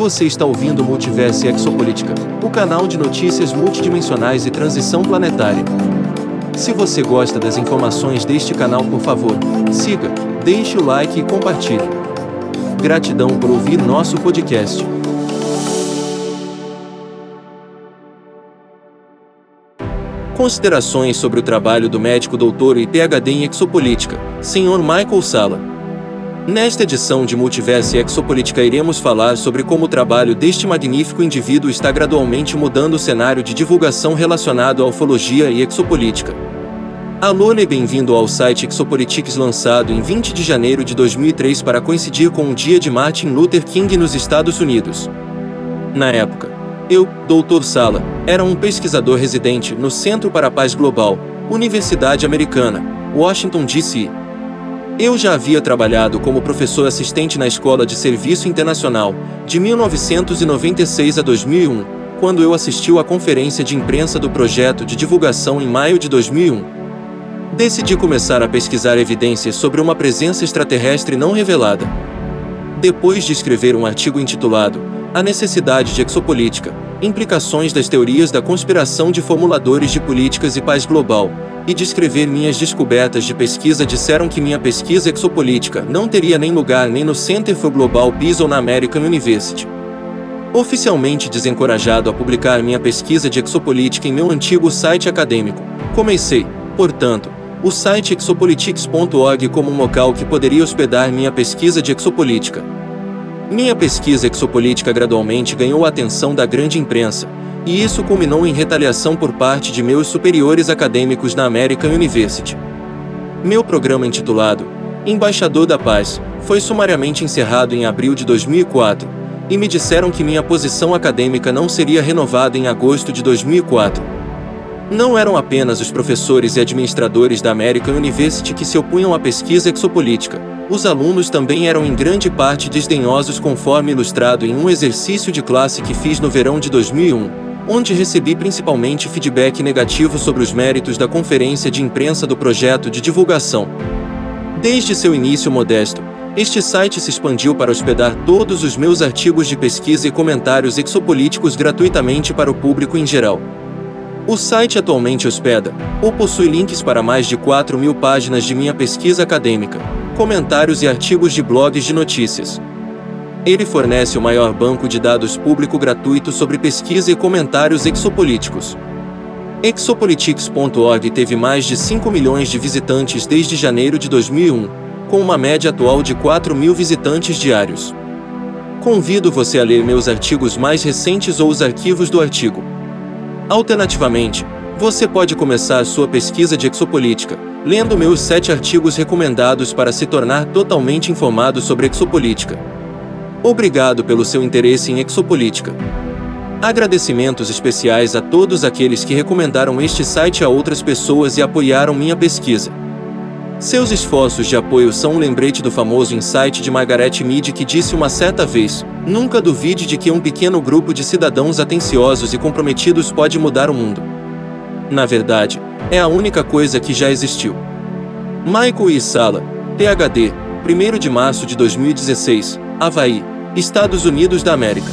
Você está ouvindo Multiverso Exopolítica, o canal de notícias multidimensionais e transição planetária. Se você gosta das informações deste canal, por favor, siga, deixe o like e compartilhe. Gratidão por ouvir nosso podcast. Considerações sobre o trabalho do médico doutor e PhD em exopolítica, Sr. Michael Sala. Nesta edição de Multiverso e Exopolítica iremos falar sobre como o trabalho deste magnífico indivíduo está gradualmente mudando o cenário de divulgação relacionado à ufologia e exopolítica. Alô e bem-vindo ao site Exopolitics lançado em 20 de janeiro de 2003 para coincidir com o dia de Martin Luther King nos Estados Unidos. Na época, eu, Dr. Sala, era um pesquisador residente no Centro para a Paz Global, Universidade Americana, Washington, D.C. Eu já havia trabalhado como professor assistente na Escola de Serviço Internacional, de 1996 a 2001, quando eu assisti à conferência de imprensa do projeto de divulgação em maio de 2001. Decidi começar a pesquisar evidências sobre uma presença extraterrestre não revelada. Depois de escrever um artigo intitulado A Necessidade de Exopolítica, Implicações das Teorias da Conspiração de Formuladores de Políticas e Paz Global, e descrever minhas descobertas de pesquisa disseram que minha pesquisa exopolítica não teria nem lugar nem no Center for Global Peace ou na American University. Oficialmente desencorajado a publicar minha pesquisa de exopolítica em meu antigo site acadêmico, comecei, portanto, o site exopolitics.org como um local que poderia hospedar minha pesquisa de exopolítica. Minha pesquisa exopolítica gradualmente ganhou a atenção da grande imprensa, e isso culminou em retaliação por parte de meus superiores acadêmicos na American University. Meu programa intitulado Embaixador da Paz foi sumariamente encerrado em abril de 2004, e me disseram que minha posição acadêmica não seria renovada em agosto de 2004. Não eram apenas os professores e administradores da American University que se opunham à pesquisa exopolítica, os alunos também eram em grande parte desdenhosos, conforme ilustrado em um exercício de classe que fiz no verão de 2001 onde recebi principalmente feedback negativo sobre os méritos da conferência de imprensa do projeto de divulgação. Desde seu início modesto, este site se expandiu para hospedar todos os meus artigos de pesquisa e comentários exopolíticos gratuitamente para o público em geral. O site atualmente hospeda, ou possui links para mais de 4 mil páginas de minha pesquisa acadêmica, comentários e artigos de blogs de notícias, ele fornece o maior banco de dados público gratuito sobre pesquisa e comentários exopolíticos. Exopolitics.org teve mais de 5 milhões de visitantes desde janeiro de 2001, com uma média atual de 4 mil visitantes diários. Convido você a ler meus artigos mais recentes ou os arquivos do artigo. Alternativamente, você pode começar sua pesquisa de exopolítica, lendo meus sete artigos recomendados para se tornar totalmente informado sobre exopolítica. Obrigado pelo seu interesse em exopolítica. Agradecimentos especiais a todos aqueles que recomendaram este site a outras pessoas e apoiaram minha pesquisa. Seus esforços de apoio são um lembrete do famoso insight de Margaret Mead que disse uma certa vez: Nunca duvide de que um pequeno grupo de cidadãos atenciosos e comprometidos pode mudar o mundo. Na verdade, é a única coisa que já existiu. Michael E. Sala, PhD, 1 de março de 2016, Havaí, Estados Unidos da América.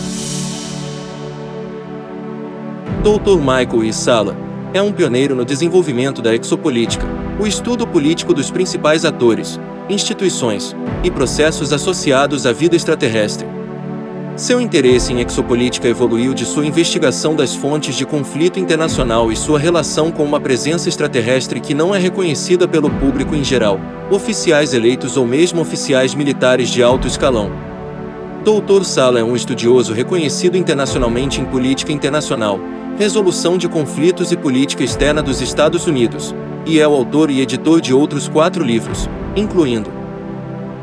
Dr. Michael E. Sala é um pioneiro no desenvolvimento da exopolítica, o estudo político dos principais atores, instituições e processos associados à vida extraterrestre. Seu interesse em exopolítica evoluiu de sua investigação das fontes de conflito internacional e sua relação com uma presença extraterrestre que não é reconhecida pelo público em geral, oficiais eleitos ou mesmo oficiais militares de alto escalão. Dr. Sala é um estudioso reconhecido internacionalmente em política internacional, resolução de conflitos e política externa dos Estados Unidos, e é o autor e editor de outros quatro livros, incluindo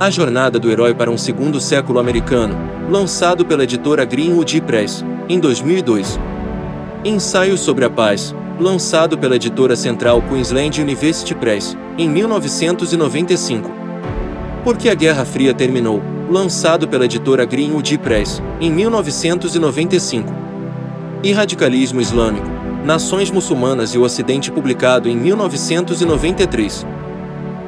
A Jornada do Herói para um Segundo Século Americano, lançado pela editora Greenwood Press, em 2002. Ensaios sobre a Paz, lançado pela editora central Queensland University Press, em 1995. Porque a Guerra Fria terminou, lançado pela editora Greenwood Press, em 1995. E Radicalismo Islâmico, Nações Muçulmanas e o Ocidente, publicado em 1993.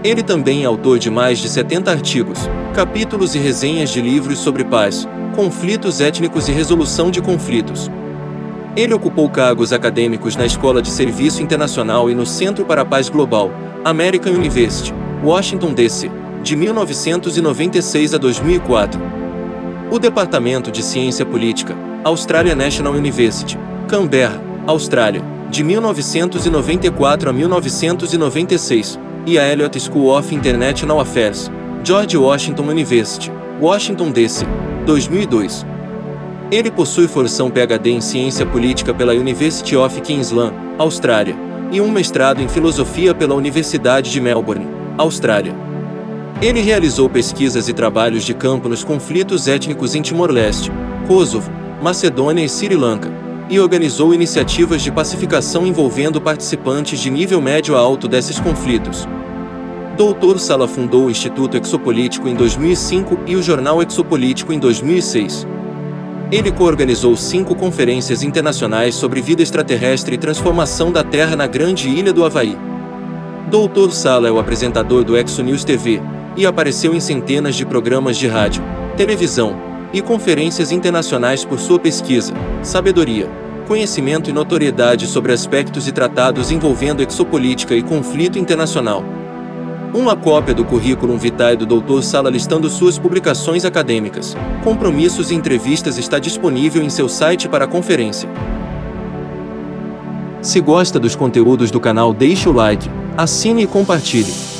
Ele também é autor de mais de 70 artigos, capítulos e resenhas de livros sobre paz, conflitos étnicos e resolução de conflitos. Ele ocupou cargos acadêmicos na Escola de Serviço Internacional e no Centro para a Paz Global, American University, Washington, D.C., de 1996 a 2004. O Departamento de Ciência Política, Australia National University, Canberra, Austrália, de 1994 a 1996, e a Elliott School of International Affairs, George Washington University, Washington, D.C., 2002. Ele possui formação PhD em Ciência Política pela University of Queensland, Austrália, e um mestrado em Filosofia pela Universidade de Melbourne, Austrália. Ele realizou pesquisas e trabalhos de campo nos conflitos étnicos em Timor-Leste, Kosovo, Macedônia e Sri Lanka, e organizou iniciativas de pacificação envolvendo participantes de nível médio a alto desses conflitos. Doutor Sala fundou o Instituto Exopolítico em 2005 e o Jornal Exopolítico em 2006. Ele coorganizou cinco conferências internacionais sobre vida extraterrestre e transformação da Terra na Grande Ilha do Havaí. Doutor Sala é o apresentador do ExoNews TV e apareceu em centenas de programas de rádio, televisão e conferências internacionais por sua pesquisa, sabedoria, conhecimento e notoriedade sobre aspectos e tratados envolvendo exopolítica e conflito internacional. Uma cópia do currículo vitae do Dr. Sala listando suas publicações acadêmicas, compromissos e entrevistas está disponível em seu site para conferência. Se gosta dos conteúdos do canal, deixe o like, assine e compartilhe.